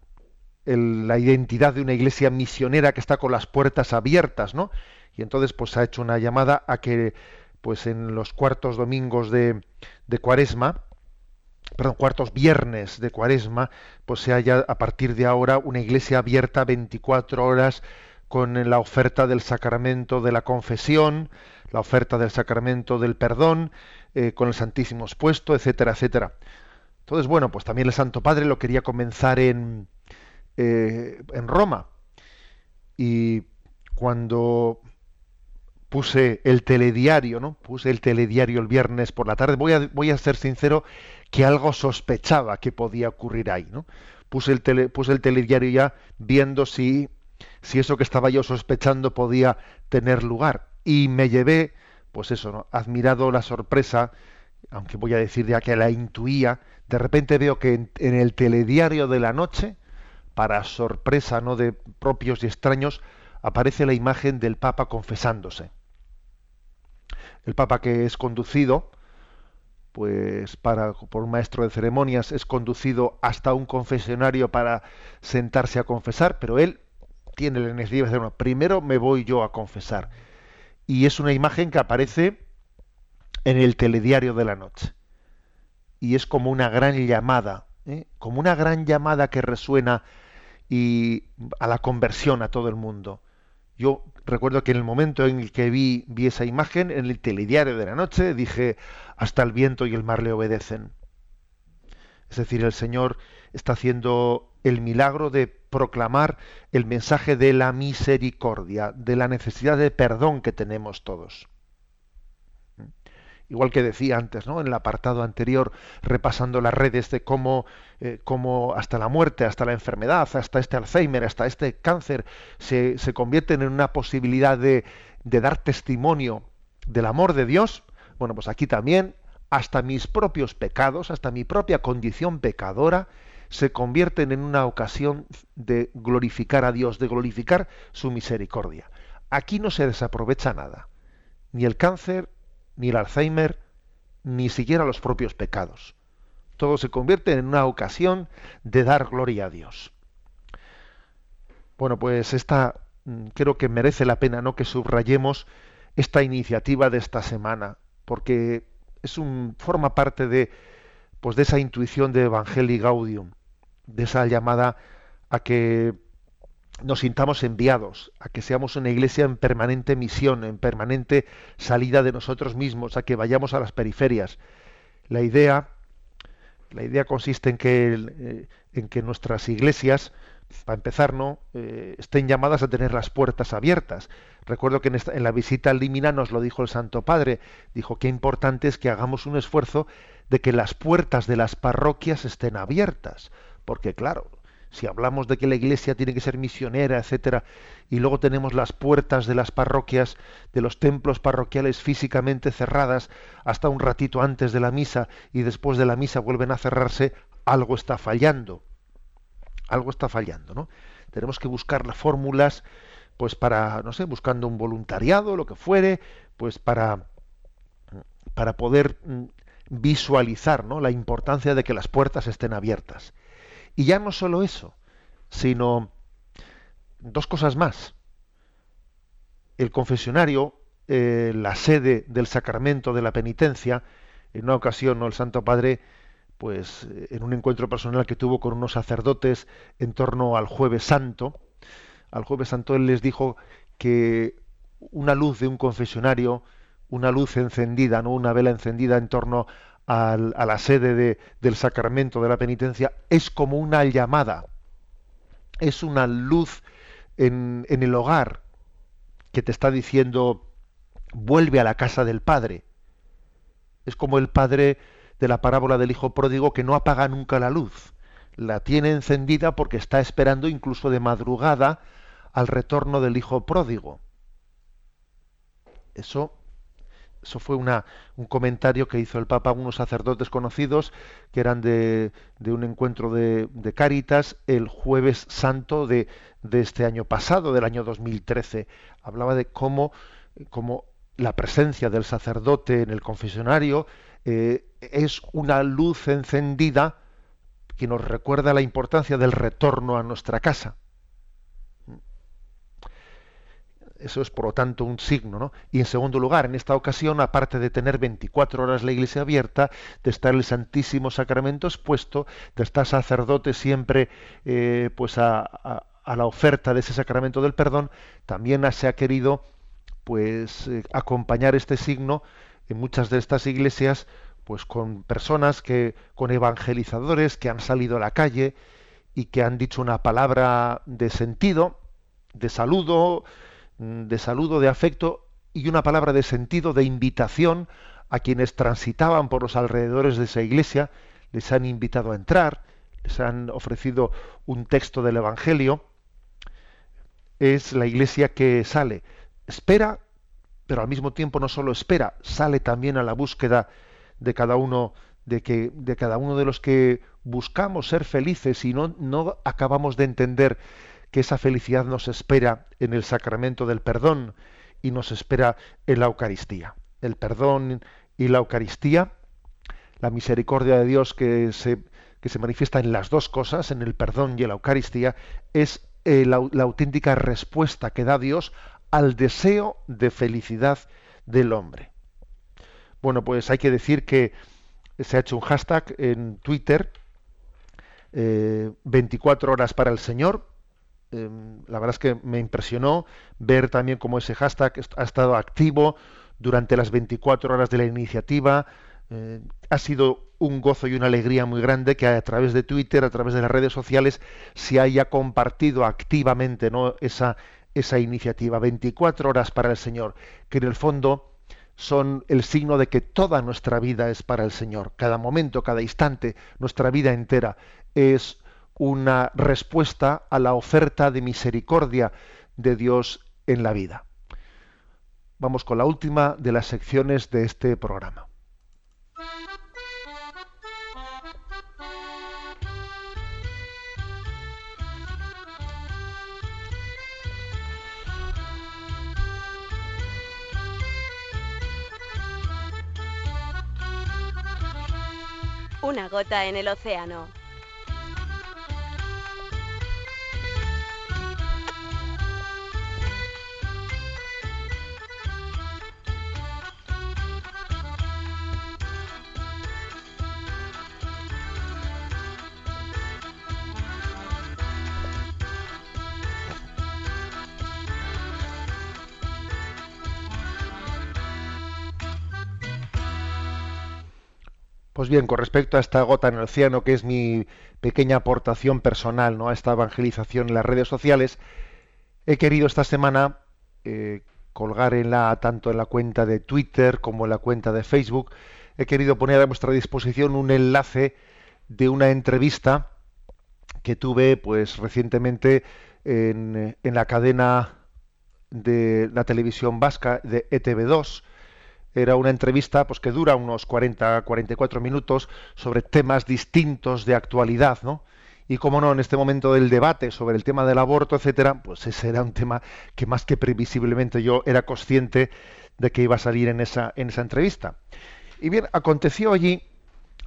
la identidad de una iglesia misionera que está con las puertas abiertas, ¿no? Y entonces pues ha hecho una llamada a que pues en los cuartos domingos de, de Cuaresma, perdón, cuartos viernes de Cuaresma, pues se haya a partir de ahora una iglesia abierta 24 horas con la oferta del sacramento de la confesión, la oferta del sacramento del perdón, eh, con el Santísimo expuesto, etcétera, etcétera. Entonces, bueno, pues también el Santo Padre lo quería comenzar en, eh, en Roma. Y cuando puse el telediario, ¿no? Puse el telediario el viernes por la tarde. Voy a, voy a ser sincero que algo sospechaba que podía ocurrir ahí, ¿no? Puse el, tele, puse el telediario ya viendo si, si eso que estaba yo sospechando podía tener lugar y me llevé, pues eso, ¿no? admirado la sorpresa, aunque voy a decir ya que la intuía, de repente veo que en, el telediario de la noche, para sorpresa no de propios y extraños, aparece la imagen del Papa confesándose. El Papa que es conducido, pues para por un maestro de ceremonias es conducido hasta un confesionario para sentarse a confesar, pero él tiene la necesidad de uno. Primero me voy yo a confesar y es una imagen que aparece en el telediario de la noche. Y es como una gran llamada, ¿eh? como una gran llamada que resuena y a la conversión a todo el mundo. Yo recuerdo que en el momento en el que vi, vi esa imagen, en el telediario de la noche, dije, hasta el viento y el mar le obedecen. Es decir, el Señor está haciendo el milagro de proclamar el mensaje de la misericordia, de la necesidad de perdón que tenemos todos. Igual que decía antes, ¿no? En el apartado anterior, repasando las redes de cómo, eh, cómo hasta la muerte, hasta la enfermedad, hasta este Alzheimer, hasta este cáncer, se, se convierten en una posibilidad de, de dar testimonio del amor de Dios. Bueno, pues aquí también, hasta mis propios pecados, hasta mi propia condición pecadora, se convierten en una ocasión de glorificar a Dios, de glorificar su misericordia. Aquí no se desaprovecha nada, ni el cáncer, ni el Alzheimer, ni siquiera los propios pecados. Todo se convierte en una ocasión de dar gloria a Dios. Bueno, pues esta mm, creo que merece la pena no que subrayemos esta iniciativa de esta semana, porque es un forma parte de pues de esa intuición de Evangelii Gaudium de esa llamada a que nos sintamos enviados, a que seamos una iglesia en permanente misión, en permanente salida de nosotros mismos, a que vayamos a las periferias. La idea, la idea consiste en que, eh, en que nuestras iglesias, para empezar, ¿no? Eh, estén llamadas a tener las puertas abiertas. Recuerdo que en, en la visita al Limina nos lo dijo el Santo Padre, dijo que importante es que hagamos un esfuerzo de que las puertas de las parroquias estén abiertas, porque claro, si hablamos de que la iglesia tiene que ser misionera, etcétera, y luego tenemos las puertas de las parroquias, de los templos parroquiales físicamente cerradas hasta un ratito antes de la misa y después de la misa vuelven a cerrarse, algo está fallando. Algo está fallando, ¿no? Tenemos que buscar las fórmulas pues para, no sé, buscando un voluntariado, lo que fuere, pues para para poder mm, visualizar ¿no? la importancia de que las puertas estén abiertas. Y ya no solo eso, sino dos cosas más. El confesionario, eh, la sede del sacramento de la penitencia, en una ocasión el Santo Padre, pues eh, en un encuentro personal que tuvo con unos sacerdotes en torno al jueves santo, al jueves santo él les dijo que una luz de un confesionario, una luz encendida, no una vela encendida en torno a la sede del sacramento de la penitencia es como una llamada, es una luz en, en el hogar que te está diciendo vuelve a la casa del Padre. Es como el Padre de la parábola del Hijo pródigo que no apaga nunca la luz. La tiene encendida porque está esperando incluso de madrugada al retorno del Hijo pródigo. Eso eso fue una, un comentario que hizo el Papa a unos sacerdotes conocidos que eran de, un encuentro de, Cáritas el jueves santo de, de, este año pasado, del año 2013. Hablaba de cómo, cómo la presencia del sacerdote en el confesionario eh, es una luz encendida que nos recuerda la importancia del retorno a nuestra casa. Eso es, por lo tanto, un signo. ¿no? Y en segundo lugar, en esta ocasión, aparte de tener 24 horas la iglesia abierta, de estar el Santísimo Sacramento expuesto, de estar sacerdote siempre eh, pues a, la oferta de ese sacramento del perdón, también se ha querido pues eh, acompañar este signo en muchas de estas iglesias pues con personas que con evangelizadores que han salido a la calle y que han dicho una palabra de sentido de saludo de saludo, de afecto y una palabra de sentido, de invitación a quienes transitaban por los alrededores de esa iglesia, les han invitado a entrar, les han ofrecido un texto del Evangelio. Es la iglesia que sale, espera, pero al mismo tiempo no solo espera, sale también a la búsqueda de cada uno de que de cada uno de los que buscamos ser felices y no, no acabamos de entender que esa felicidad nos espera en el sacramento del perdón y nos espera en la Eucaristía. El perdón y la Eucaristía, la misericordia de Dios que se, que se manifiesta en las dos cosas, en el perdón y en la Eucaristía, es eh, la, auténtica respuesta que da Dios al deseo de felicidad del hombre. Bueno, pues hay que decir que se ha hecho un hashtag en Twitter, eh, 24 horas para el Señor, Em, la verdad es que me impresionó ver también cómo ese hashtag ha estado activo durante las 24 horas de la iniciativa. Eh, ha sido un gozo y una alegría muy grande que a través de Twitter, a través de las redes sociales, se haya compartido activamente esa, esa iniciativa. 24 horas para el Señor, que en el fondo son el signo de que toda nuestra vida es para el Señor. Cada momento, cada instante, nuestra vida entera es una respuesta a la oferta de misericordia de Dios en la vida. Vamos con la última de las secciones de este programa. Una gota en el océano. Pues bien, con respecto a esta gota en el océano, que es mi pequeña aportación personal ¿no? a esta evangelización en las redes sociales, he querido esta semana eh, colgar en la, tanto en la cuenta de Twitter como en la cuenta de Facebook, he querido poner a vuestra disposición un enlace de una entrevista que tuve pues recientemente en, en la cadena de la televisión vasca de ETV2 era una entrevista pues que dura unos 40 44 minutos sobre temas distintos de actualidad, ¿no? Y como no, en este momento del debate sobre el tema del aborto, etcétera, pues ese era un tema que más que previsiblemente yo era consciente de que iba a salir en esa, en esa entrevista. Y bien, aconteció allí,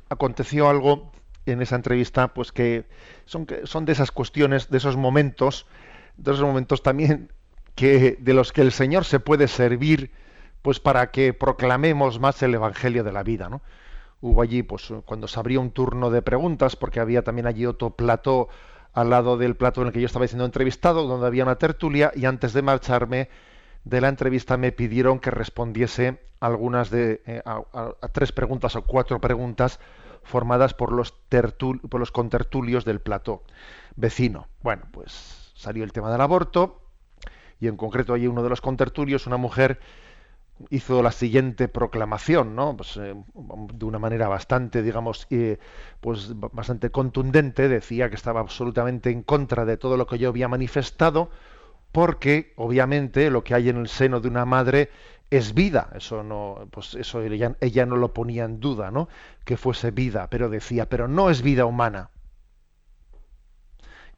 aconteció algo en esa entrevista, pues que son, son de esas cuestiones, de esos momentos, de esos momentos también que de los que el Señor se puede servir pues para que proclamemos más el evangelio de la vida, ¿no? Hubo allí, pues cuando se abría un turno de preguntas, porque había también allí otro plato al lado del plato en el que yo estaba siendo entrevistado, donde había una tertulia, y antes de marcharme de la entrevista me pidieron que respondiese algunas de eh, a, tres preguntas o cuatro preguntas formadas por los por los contertulios del plato vecino. Bueno, pues salió el tema del aborto y en concreto allí uno de los contertulios, una mujer hizo la siguiente proclamación, ¿no? Pues, eh, de una manera bastante, digamos, eh, pues bastante contundente, decía que estaba absolutamente en contra de todo lo que yo había manifestado, porque obviamente lo que hay en el seno de una madre es vida, eso no, pues eso ella, ella no lo ponía en duda, ¿no? Que fuese vida, pero decía, pero no es vida humana.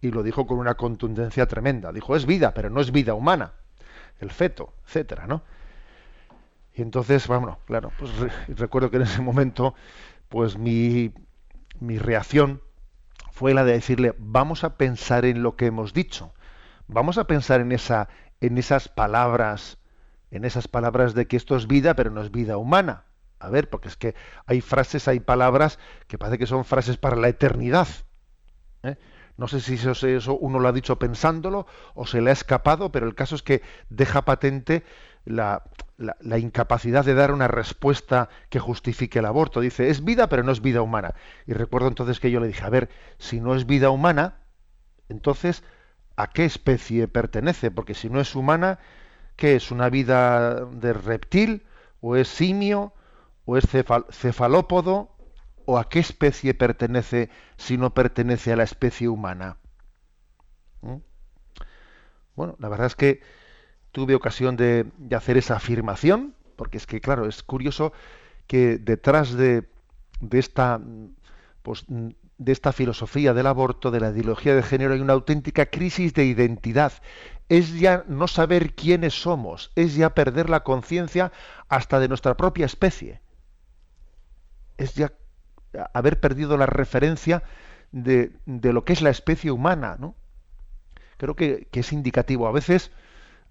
Y lo dijo con una contundencia tremenda. Dijo, es vida, pero no es vida humana. El feto, etcétera, ¿no? Y entonces, bueno, claro, pues recuerdo que en ese momento, pues mi, mi reacción fue la de decirle, vamos a pensar en lo que hemos dicho, vamos a pensar en, esa, en esas palabras, en esas palabras de que esto es vida, pero no es vida humana. A ver, porque es que hay frases, hay palabras que parece que son frases para la eternidad. ¿eh? No sé si eso, eso, uno lo ha dicho pensándolo o se le ha escapado, pero el caso es que deja patente la, la, incapacidad de dar una respuesta que justifique el aborto. Dice, es vida, pero no es vida humana. Y recuerdo entonces que yo le dije, a ver, si no es vida humana, entonces, ¿a qué especie pertenece? Porque si no es humana, ¿qué es? ¿Una vida de reptil? ¿O es simio? ¿O es cefalópodo? ¿O a qué especie pertenece si no pertenece a la especie humana? ¿Mm? Bueno, la verdad es que tuve ocasión de, hacer esa afirmación, porque es que, claro, es curioso que detrás de, esta pues, de esta filosofía del aborto, de la ideología de género, hay una auténtica crisis de identidad. Es ya no saber quiénes somos, es ya perder la conciencia hasta de nuestra propia especie. Es ya haber perdido la referencia de, lo que es la especie humana, ¿no? Creo que es indicativo. A veces,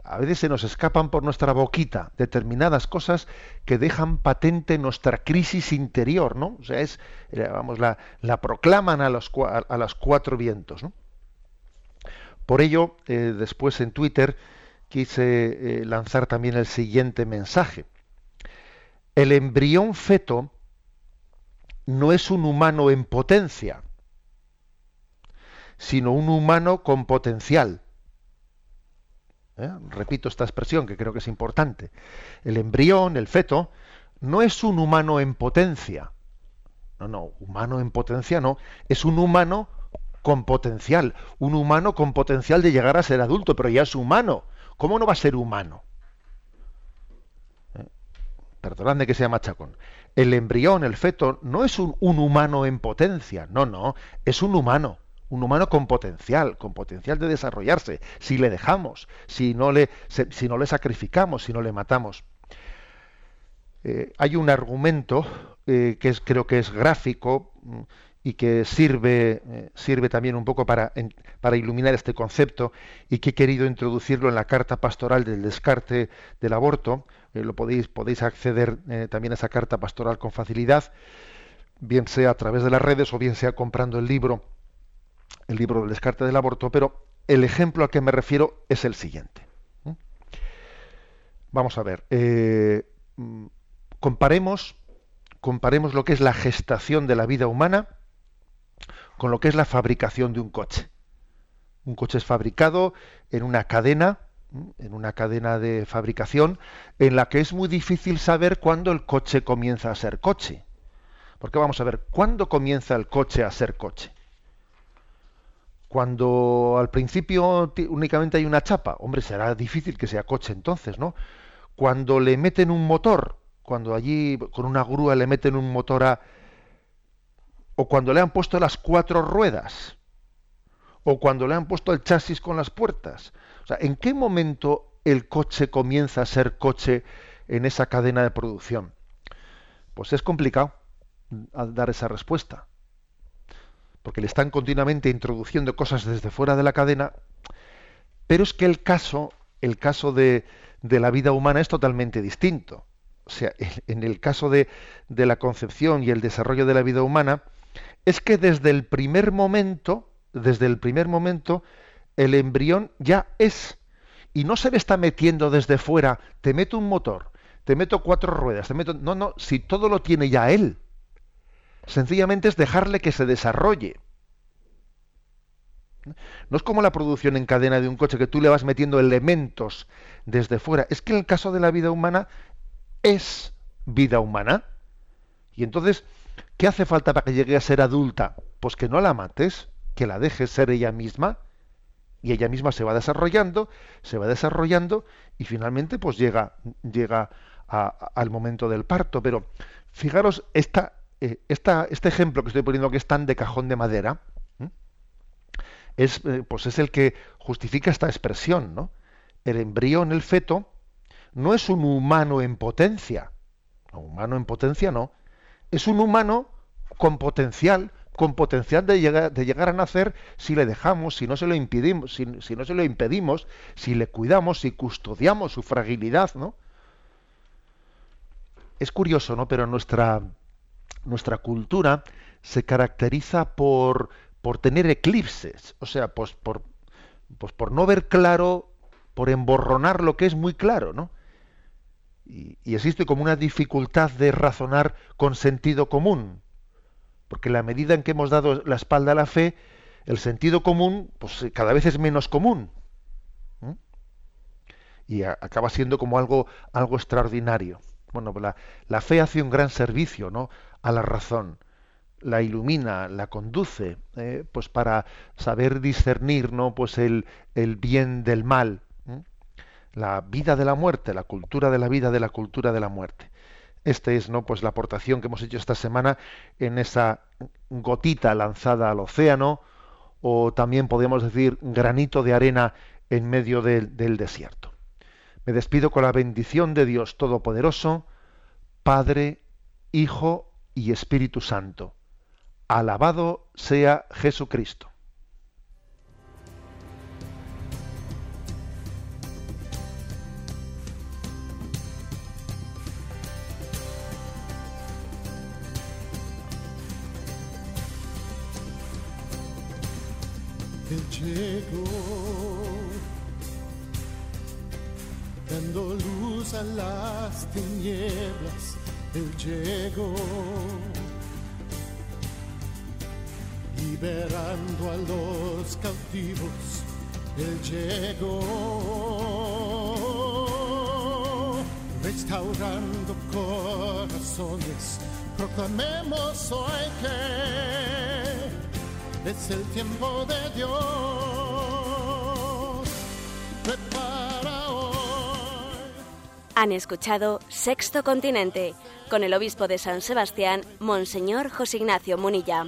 a veces se nos escapan por nuestra boquita determinadas cosas que dejan patente nuestra crisis interior, ¿no? O sea, es, eh, vamos, la, la proclaman a los, a, los cuatro vientos, ¿no? Por ello, eh, después en Twitter quise eh, lanzar también el siguiente mensaje. El embrión feto no es un humano en potencia, sino un humano con potencial ¿eh? repito esta expresión que creo que es importante, el embrión, el feto, no es un humano en potencia. No, no, humano en potencia no, es un humano con potencial, un humano con potencial de llegar a ser adulto, pero ya es humano. ¿Cómo no va a ser humano? ¿Eh? Perdonadme que sea machacón. El embrión, el feto, no es un, un humano en potencia, no, no, es un humano un humano con potencial, con potencial de desarrollarse, si le dejamos, si no le, si no le sacrificamos, si no le matamos. Eh, hay un argumento eh, que creo que es gráfico mm, y que sirve, eh, sirve también un poco para, para iluminar este concepto y que he querido introducirlo en la carta pastoral del descarte del aborto. lo podéis, podéis acceder también a esa carta pastoral con facilidad, bien sea a través de las redes o bien sea comprando el libro el libro del descarte del aborto, pero el ejemplo al que me refiero es el siguiente. Vamos a ver, eh, comparemos, comparemos lo que es la gestación de la vida humana con lo que es la fabricación de un coche. Un coche es fabricado en una cadena, en una cadena de fabricación, en la que es muy difícil saber cuándo el coche comienza a ser coche. Porque vamos a ver, ¿cuándo comienza el coche a ser coche? Cuando al principio únicamente hay una chapa, hombre, será difícil que sea coche entonces, ¿no? Cuando le meten un motor, cuando allí con una grúa le meten un motor a... o cuando le han puesto las cuatro ruedas, o cuando le han puesto el chasis con las puertas. O sea, ¿en qué momento el coche comienza a ser coche en esa cadena de producción? Pues es complicado dar esa respuesta porque le están continuamente introduciendo cosas desde fuera de la cadena, pero es que el caso, el caso de, la vida humana es totalmente distinto. O sea, en el caso de, de la concepción y el desarrollo de la vida humana, es que desde el primer momento, desde el primer momento, el embrión ya es. Y no se le está metiendo desde fuera, te meto un motor, te meto cuatro ruedas, te meto. No, no, si todo lo tiene ya él. Sencillamente es dejarle que se desarrolle. No es como la producción en cadena de un coche que tú le vas metiendo elementos desde fuera. Es que en el caso de la vida humana es vida humana. Y entonces, ¿qué hace falta para que llegue a ser adulta? Pues que no la mates, que la dejes ser ella misma. Y ella misma se va desarrollando, se va desarrollando y finalmente pues llega, llega al momento del parto. Pero fijaros esta, eh, este ejemplo que estoy poniendo que es tan de cajón de madera, es, eh, pues es el que justifica esta expresión, ¿no? El embrión, el feto, no es un humano en potencia. Un humano en potencia no. Es un humano con potencial, con potencial de llegar, de llegar a nacer si le dejamos, si no se lo impedimos, si, si, no se lo impedimos, si le cuidamos, si custodiamos su fragilidad, ¿no? Es curioso, ¿no? Pero nuestra nuestra cultura se caracteriza por, por tener eclipses, o sea, pues por, pues por no ver claro, por emborronar lo que es muy claro, ¿no? Y, existe como una dificultad de razonar con sentido común, porque la medida en que hemos dado la espalda a la fe, el sentido común, pues cada vez es menos común. Y acaba siendo como algo, algo extraordinario. Bueno, la, la, fe hace un gran servicio, ¿no? A la razón, la ilumina, la conduce, eh, pues para saber discernir, ¿no? Pues el, el bien del mal, la vida de la muerte, la cultura de la vida de la cultura de la muerte. Esta es, ¿no? Pues la aportación que hemos hecho esta semana en esa gotita lanzada al océano, o también podemos decir granito de arena en medio del desierto. Me despido con la bendición de Dios Todopoderoso, Padre, Hijo y Espíritu Santo. Alabado sea Jesucristo. Él llegó, dando luz a las tinieblas él llegó, liberando a los cautivos. Él llegó, restaurando corazones. Proclamemos hoy que es el tiempo de Dios. Han escuchado Sexto Continente con el obispo de San Sebastián, Monseñor José Ignacio Munilla.